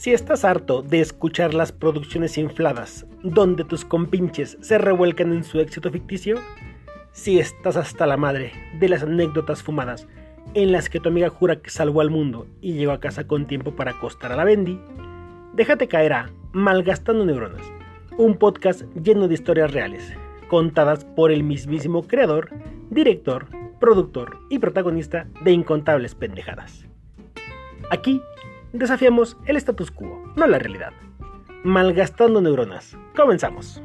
Si estás harto de escuchar las producciones infladas donde tus compinches se revuelcan en su éxito ficticio, si estás hasta la madre de las anécdotas fumadas en las que tu amiga jura que salvó al mundo y llegó a casa con tiempo para acostar a la Bendy, déjate caer a Malgastando Neuronas, un podcast lleno de historias reales, contadas por el mismísimo creador, director, productor y protagonista de incontables pendejadas. Aquí Desafiamos el status quo, no la realidad. Malgastando neuronas. Comenzamos.